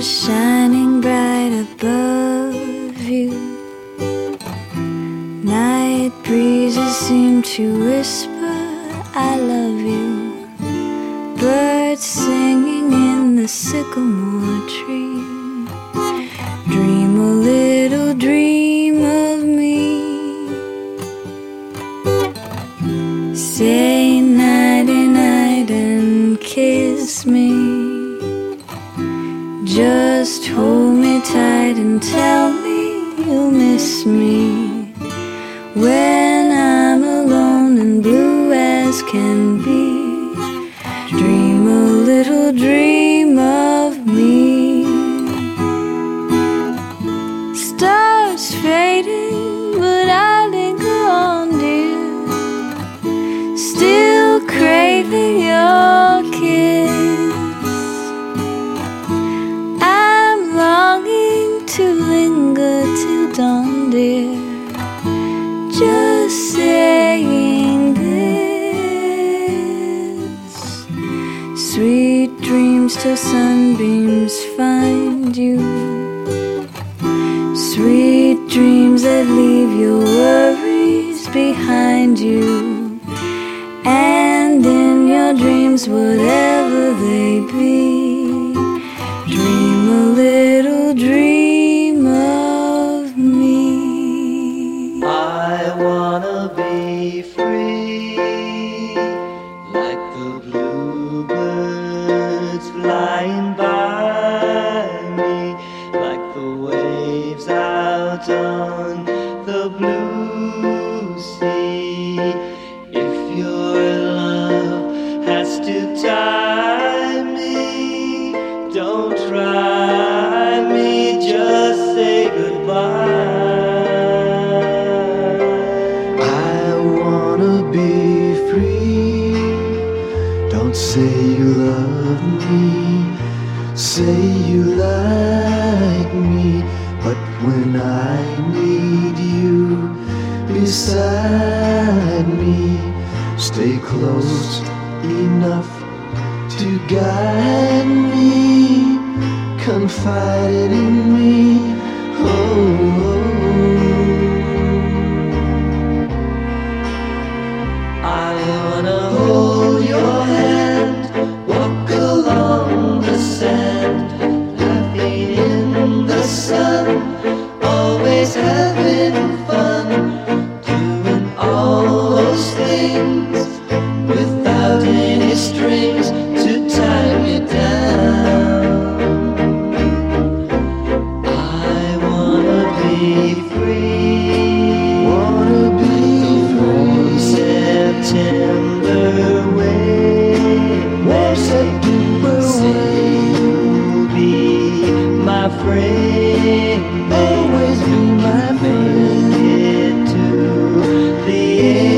stars shining bright above. free. yeah.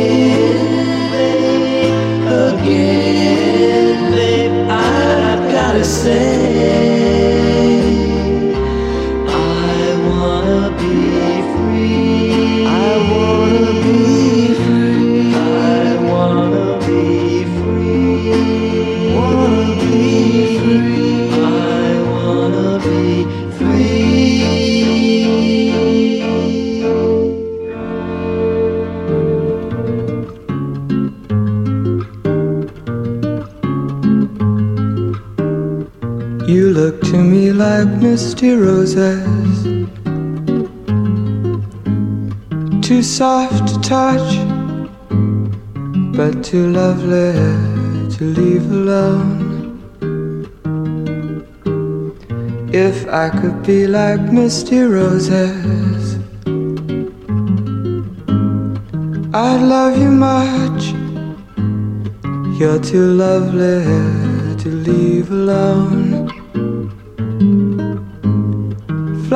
says Too soft to touch But too lovely to leave alone. If I could be like misty roses I'd love you much. You're too lovely to leave alone.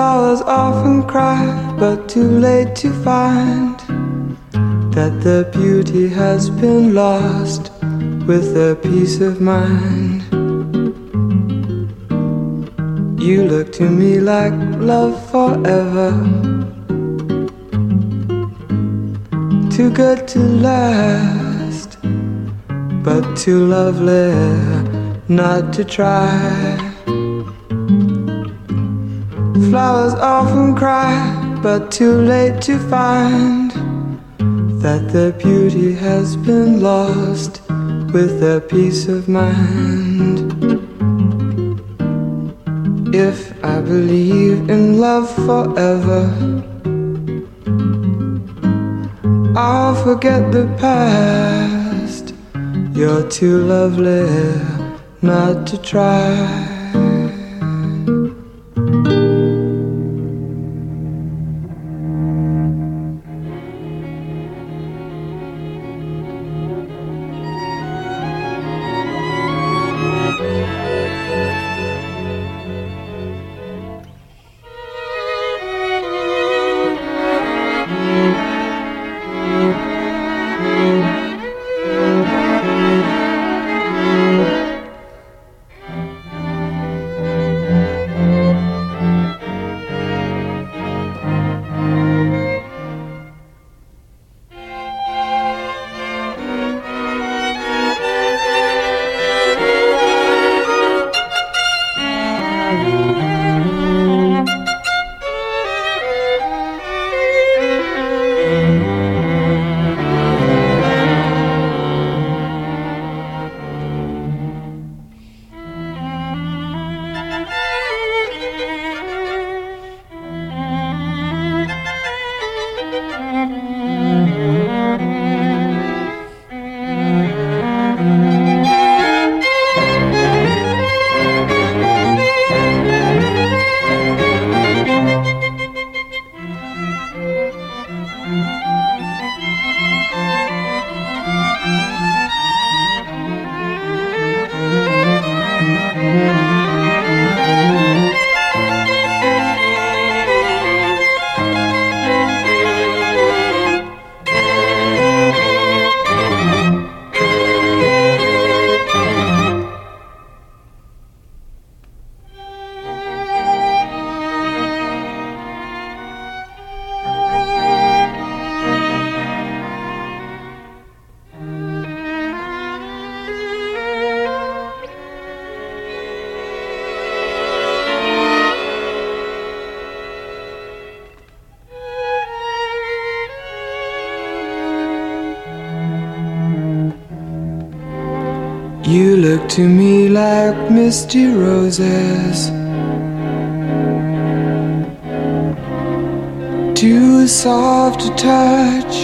flowers often cry, but too late to find that their beauty has been lost with their peace of mind. You look to me like love forever. Too good to last, but too lovely not to try. Flowers often cry, but too late to find that their beauty has been lost with their peace of mind. If I believe in love forever, I'll forget the past. You're too lovely not to try. To me like misty roses. Too soft to touch,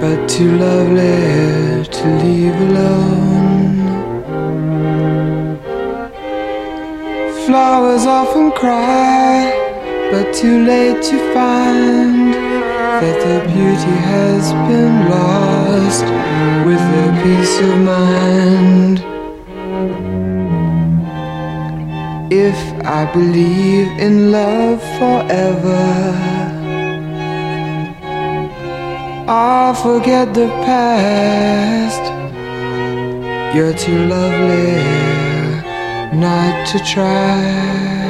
but too lovely to leave alone. Flowers often cry, but too late to find that their beauty has been lost with their peace of mind. If I believe in love forever, I'll forget the past. You're too lovely not to try.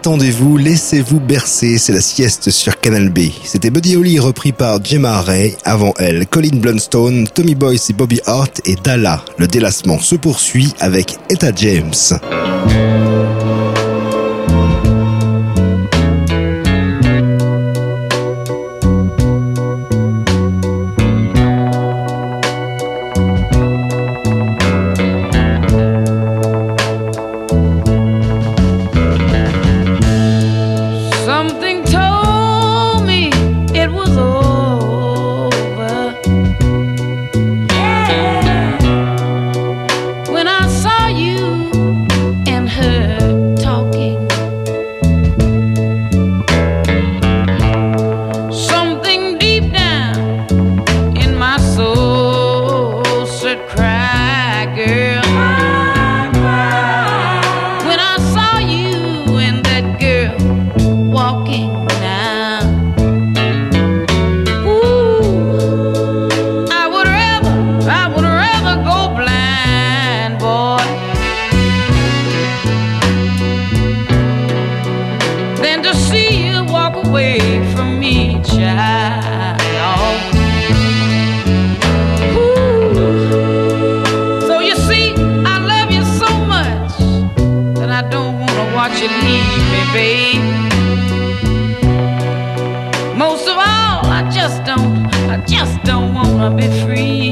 Détendez-vous, laissez-vous bercer, c'est la sieste sur Canal B. C'était Buddy Holly repris par Gemma Ray, avant elle Colin Blunstone, Tommy Boyce et Bobby Hart et Dalla. Le délassement se poursuit avec Etta James. you need me, babe. Most of all, I just don't, I just don't wanna be free.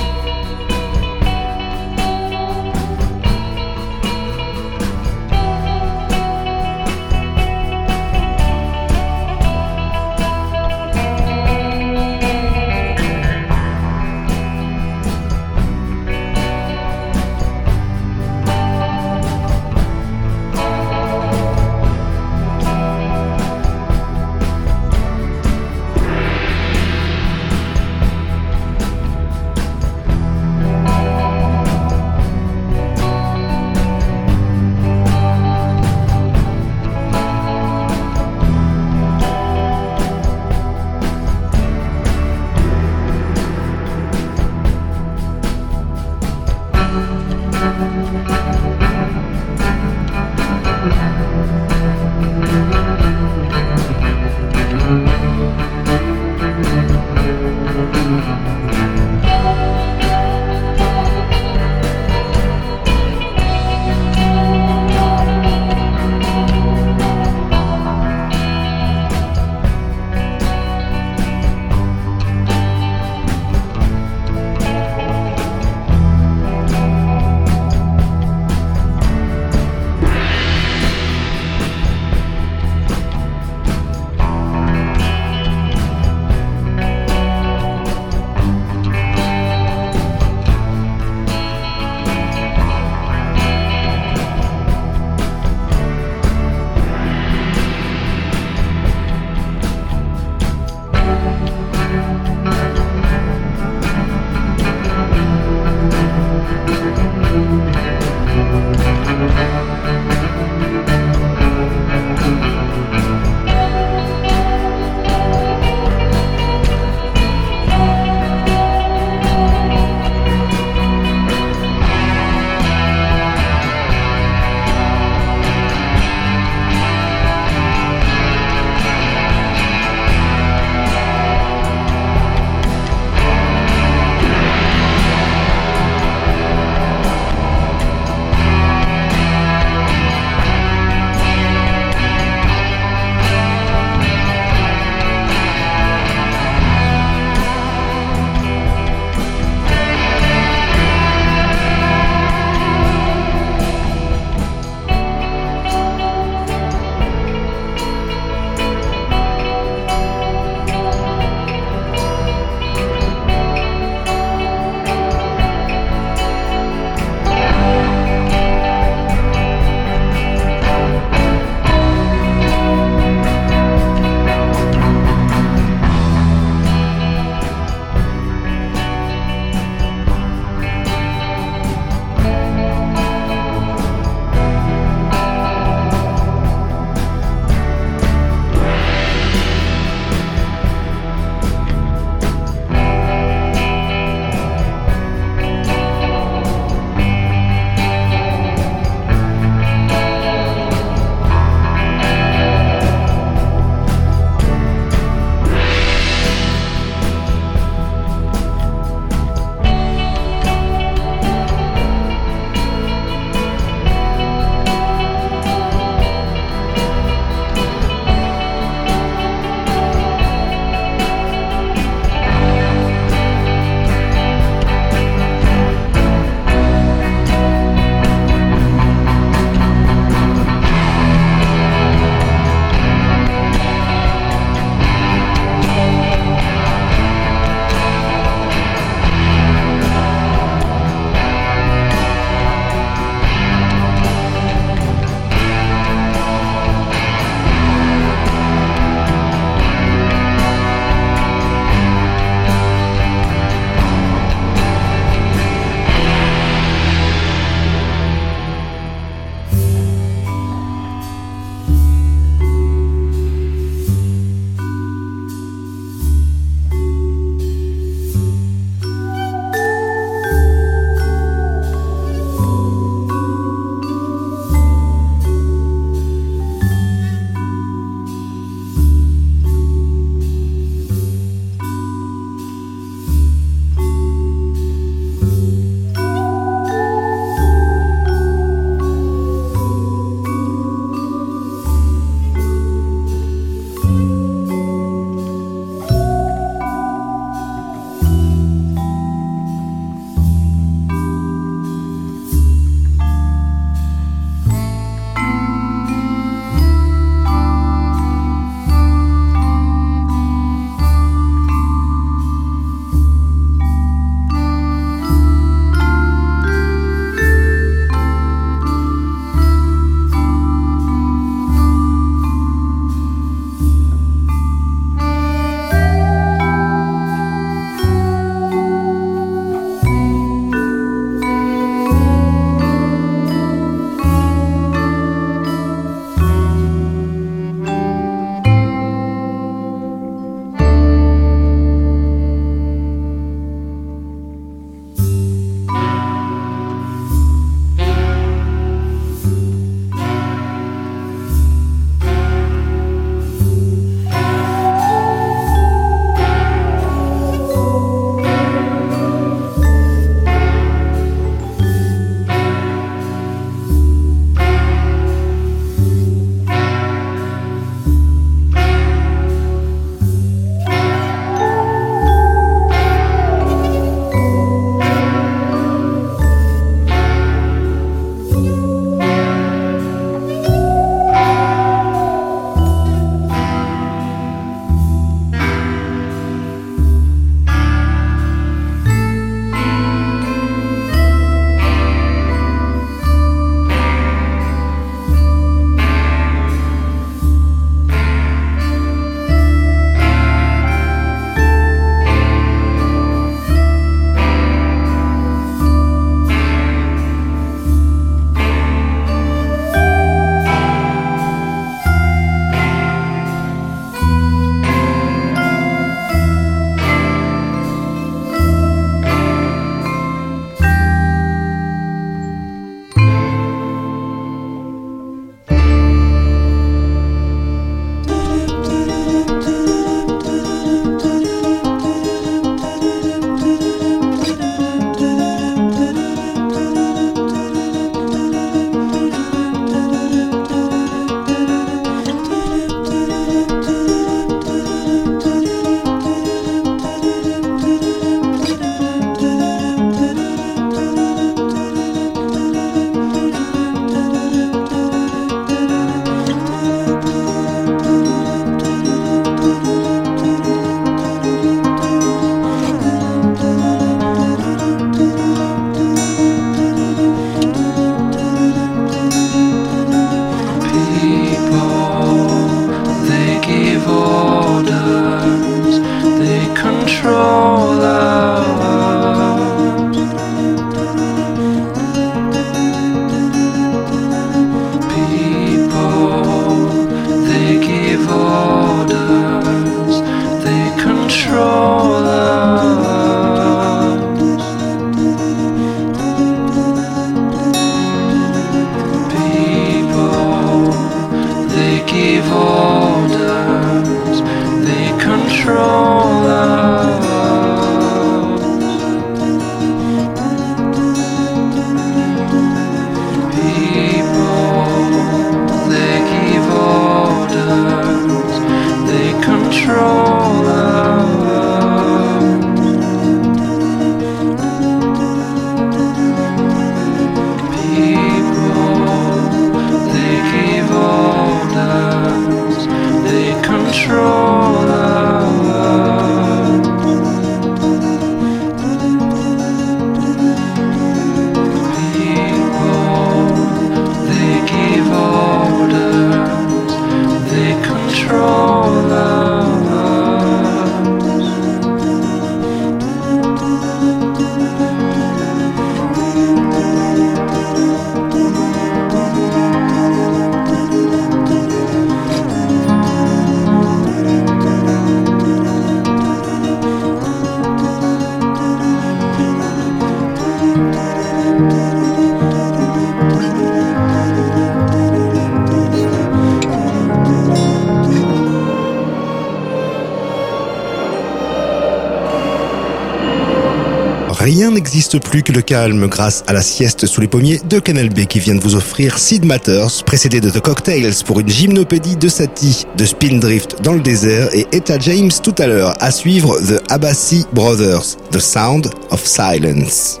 N'existe plus que le calme grâce à la sieste sous les pommiers de Canal B qui vient de vous offrir Sid Matters, précédé de The Cocktails pour une gymnopédie de Satie, de Spindrift dans le désert et Etta James tout à l'heure. À suivre The Abbasi Brothers, The Sound of Silence.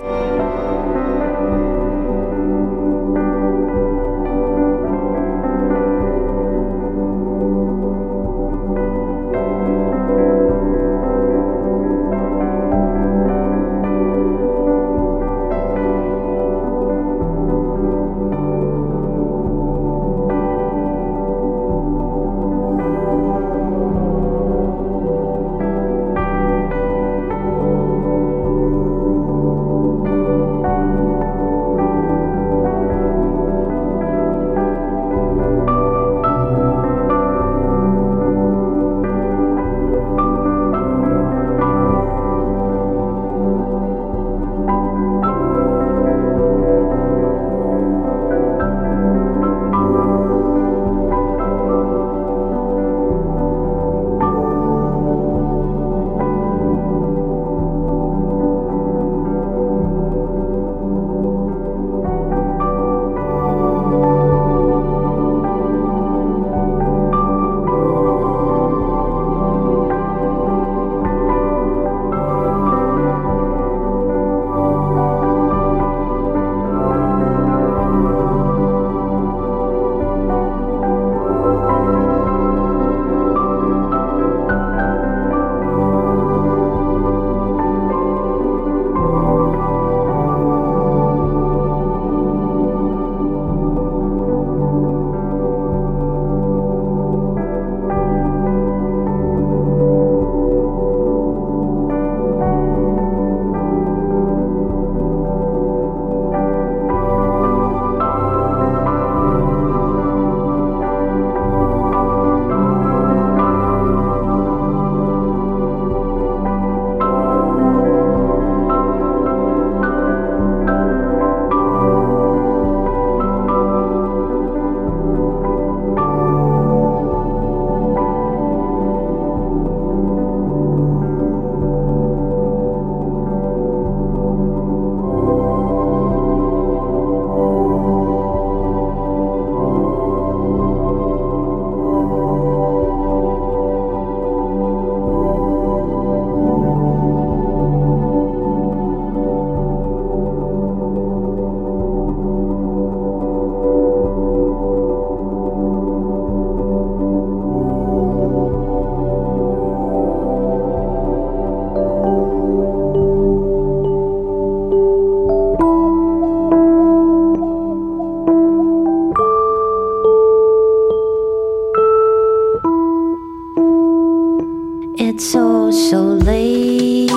late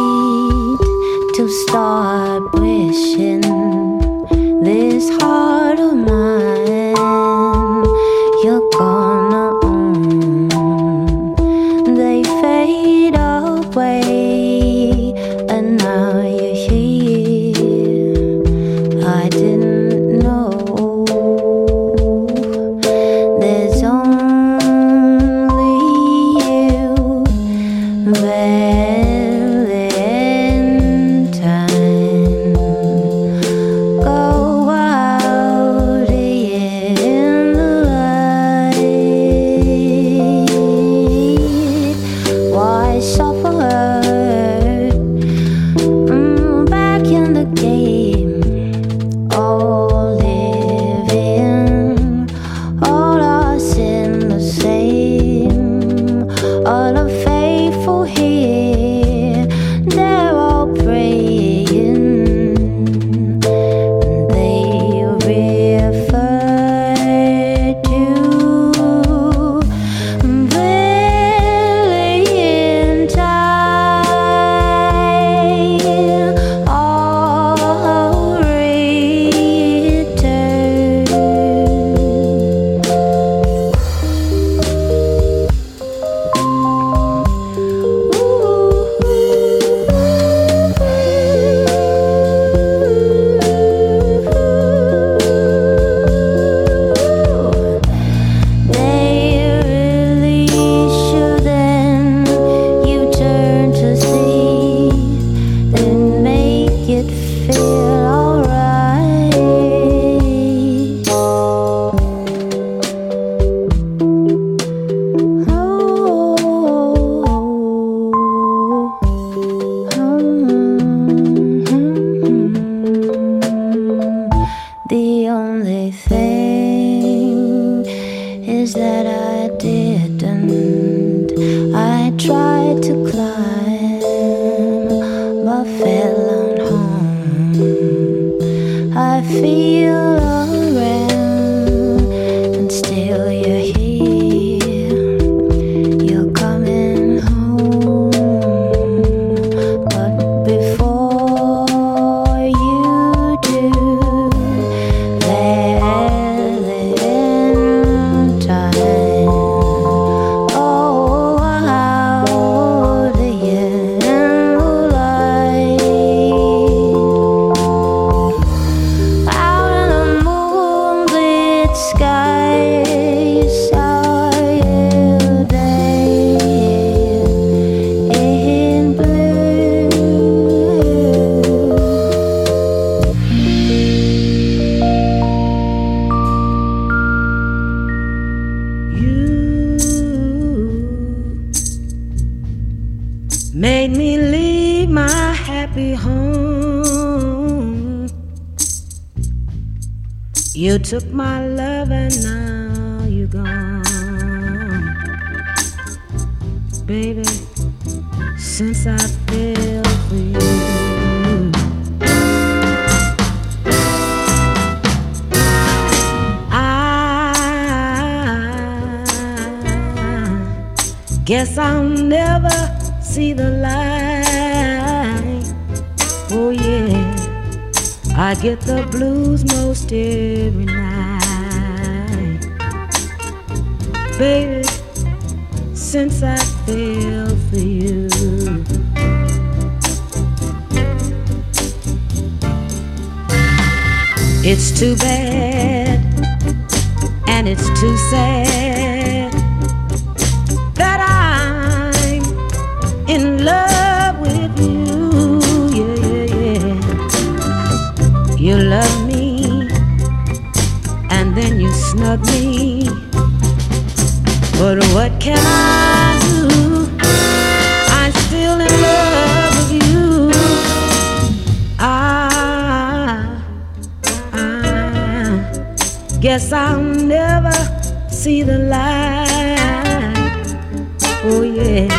to start wishing this heart of mine. Guess I'll never see the light. Oh, yeah. I get the blues most every night. Baby, since I fell for you. It's too bad and it's too sad can I do? I'm still in love with you. I, I guess I'll never see the light. Oh, yeah.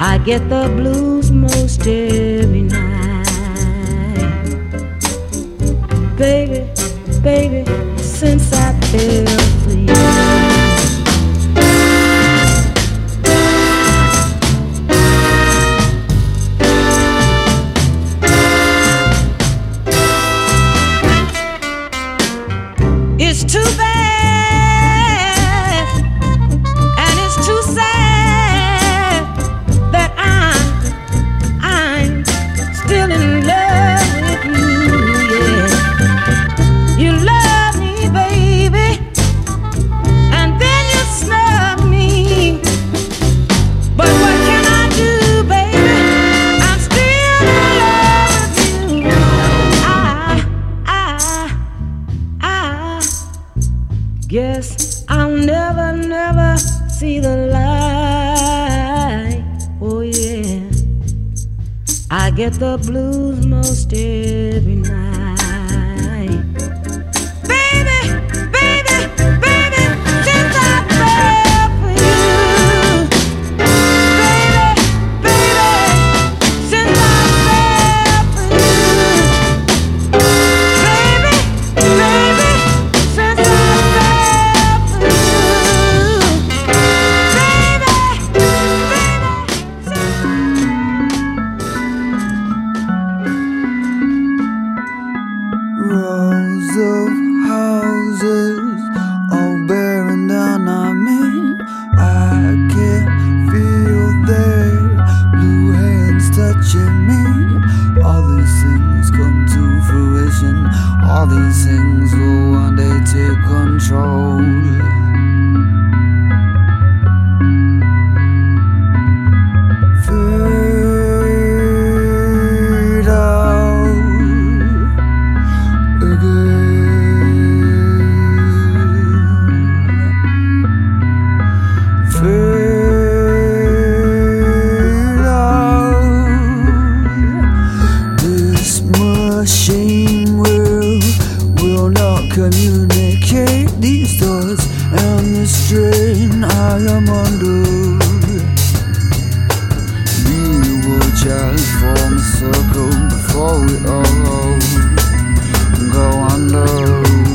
I get the blues most every night. Baby, baby, since I've been. Strain I am under. We will child form a circle before we all go under.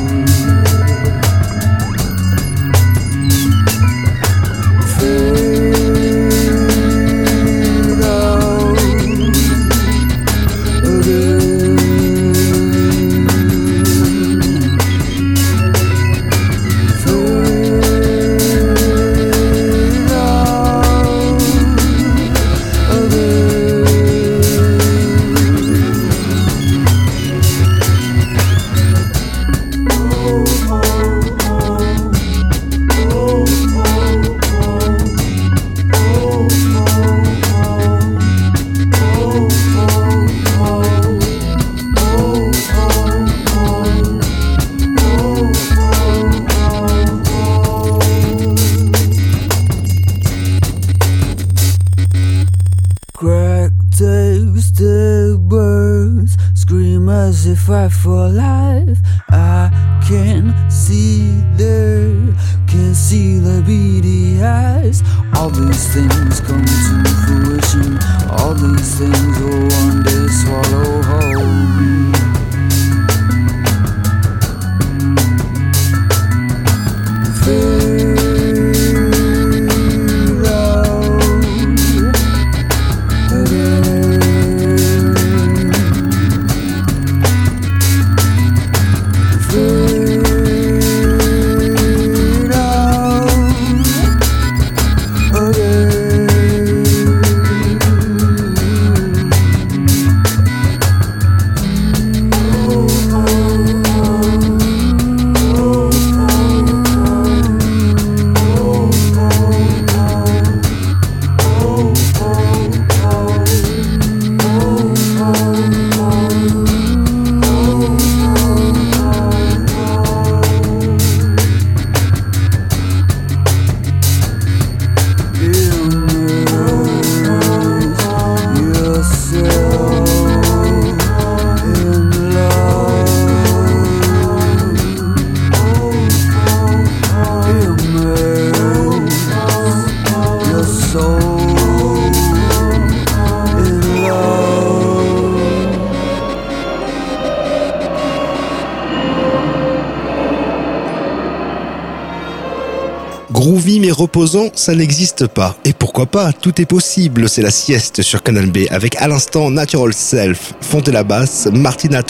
Reposant, ça n'existe pas. Et pourquoi pas, tout est possible, c'est la sieste sur Canal B avec à l'instant Natural Self, Fonte la basse,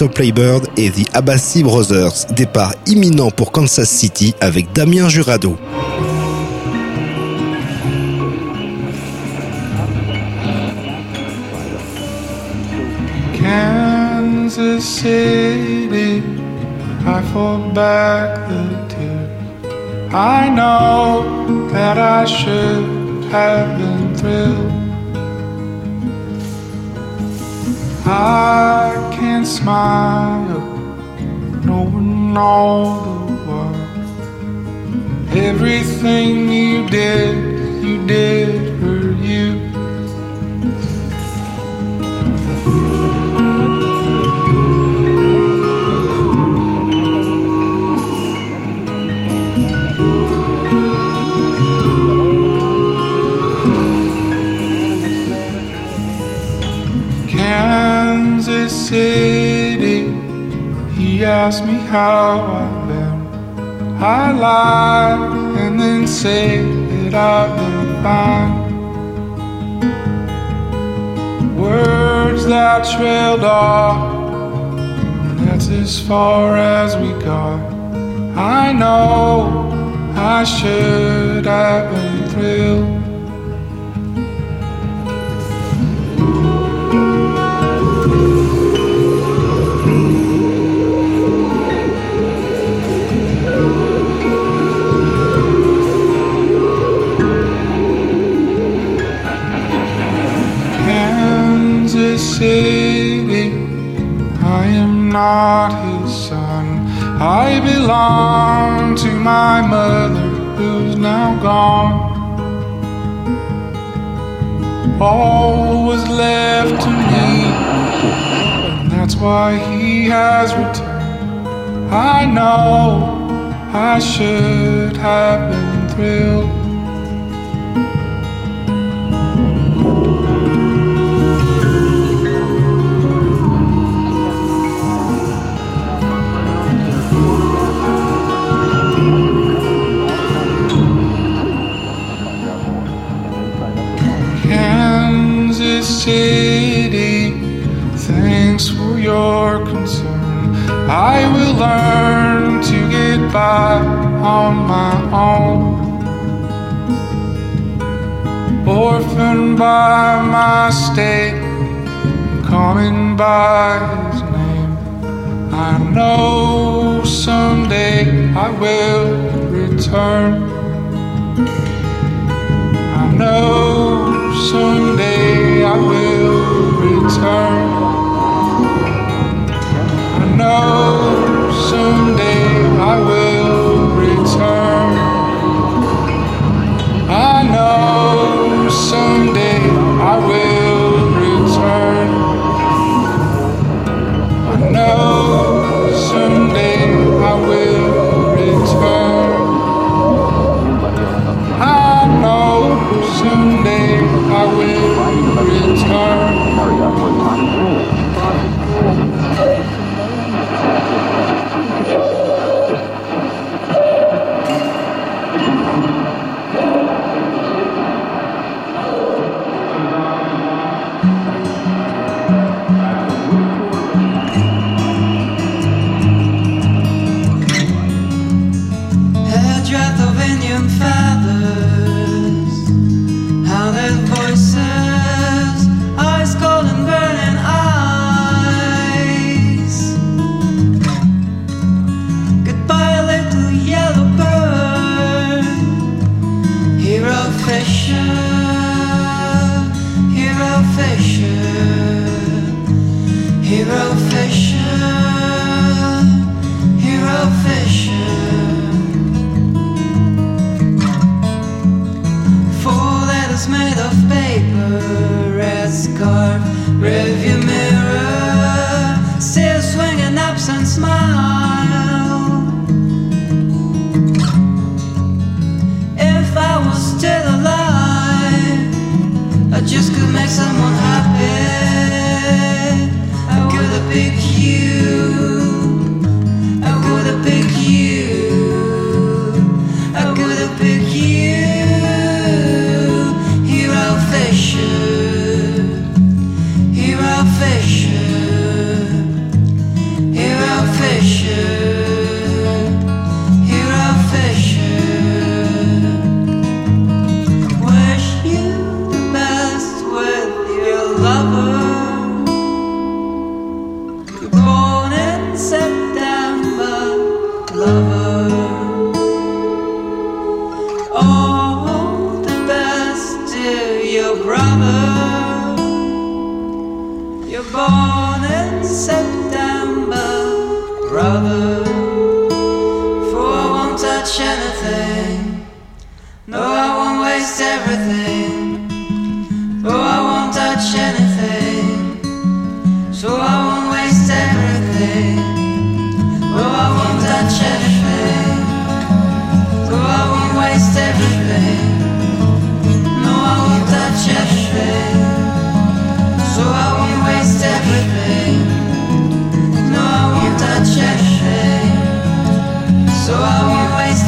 Playbird et The Abbasi Brothers. Départ imminent pour Kansas City avec Damien Jurado. I know that I should have been thrilled. I can't smile, knowing all the while everything you did, you did Asked me how I've been. I lie and then say that I've been fine. Words that trailed off, that's as far as we got. I know I should have been thrilled. not his son. I belong to my mother who's now gone. All was left to me, and that's why he has returned. I know I should have been thrilled. thanks for your concern. I will learn to get by on my own. Orphaned by my state, calling by his name. I know someday I will return. I know someday I will return someday I will return. I know someday.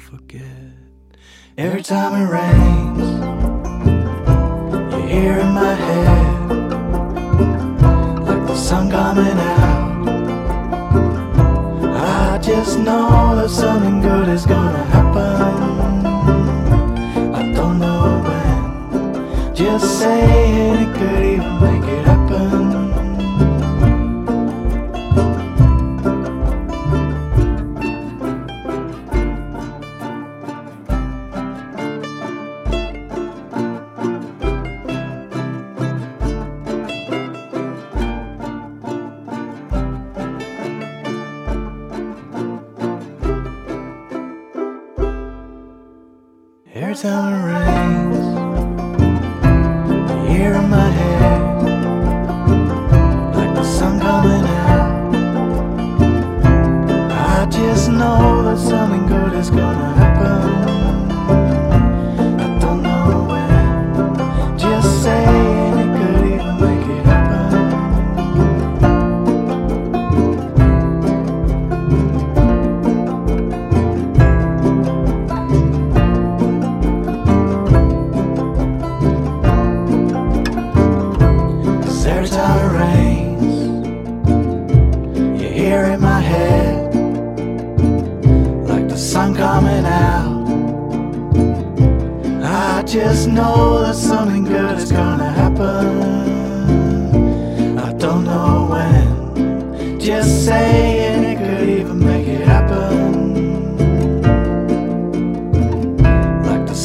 forget. Every time it rains, you hear in my head like the sun coming out. I just know that something good is gonna happen.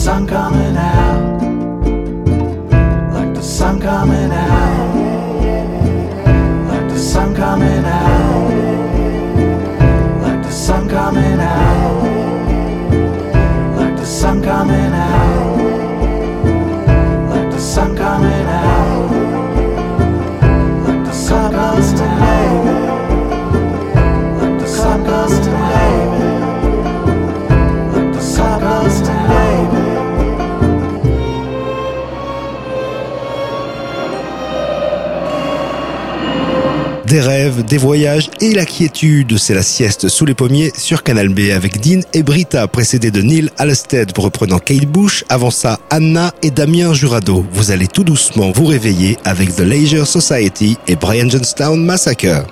sun coming out, like the sun coming out. Des rêves, des voyages et la quiétude. C'est la sieste sous les pommiers sur Canal B avec Dean et Brita, précédés de Neil Halstead reprenant Kate Bush. Avant ça, Anna et Damien Jurado. Vous allez tout doucement vous réveiller avec The Leisure Society et Brian Johnstown Massacre.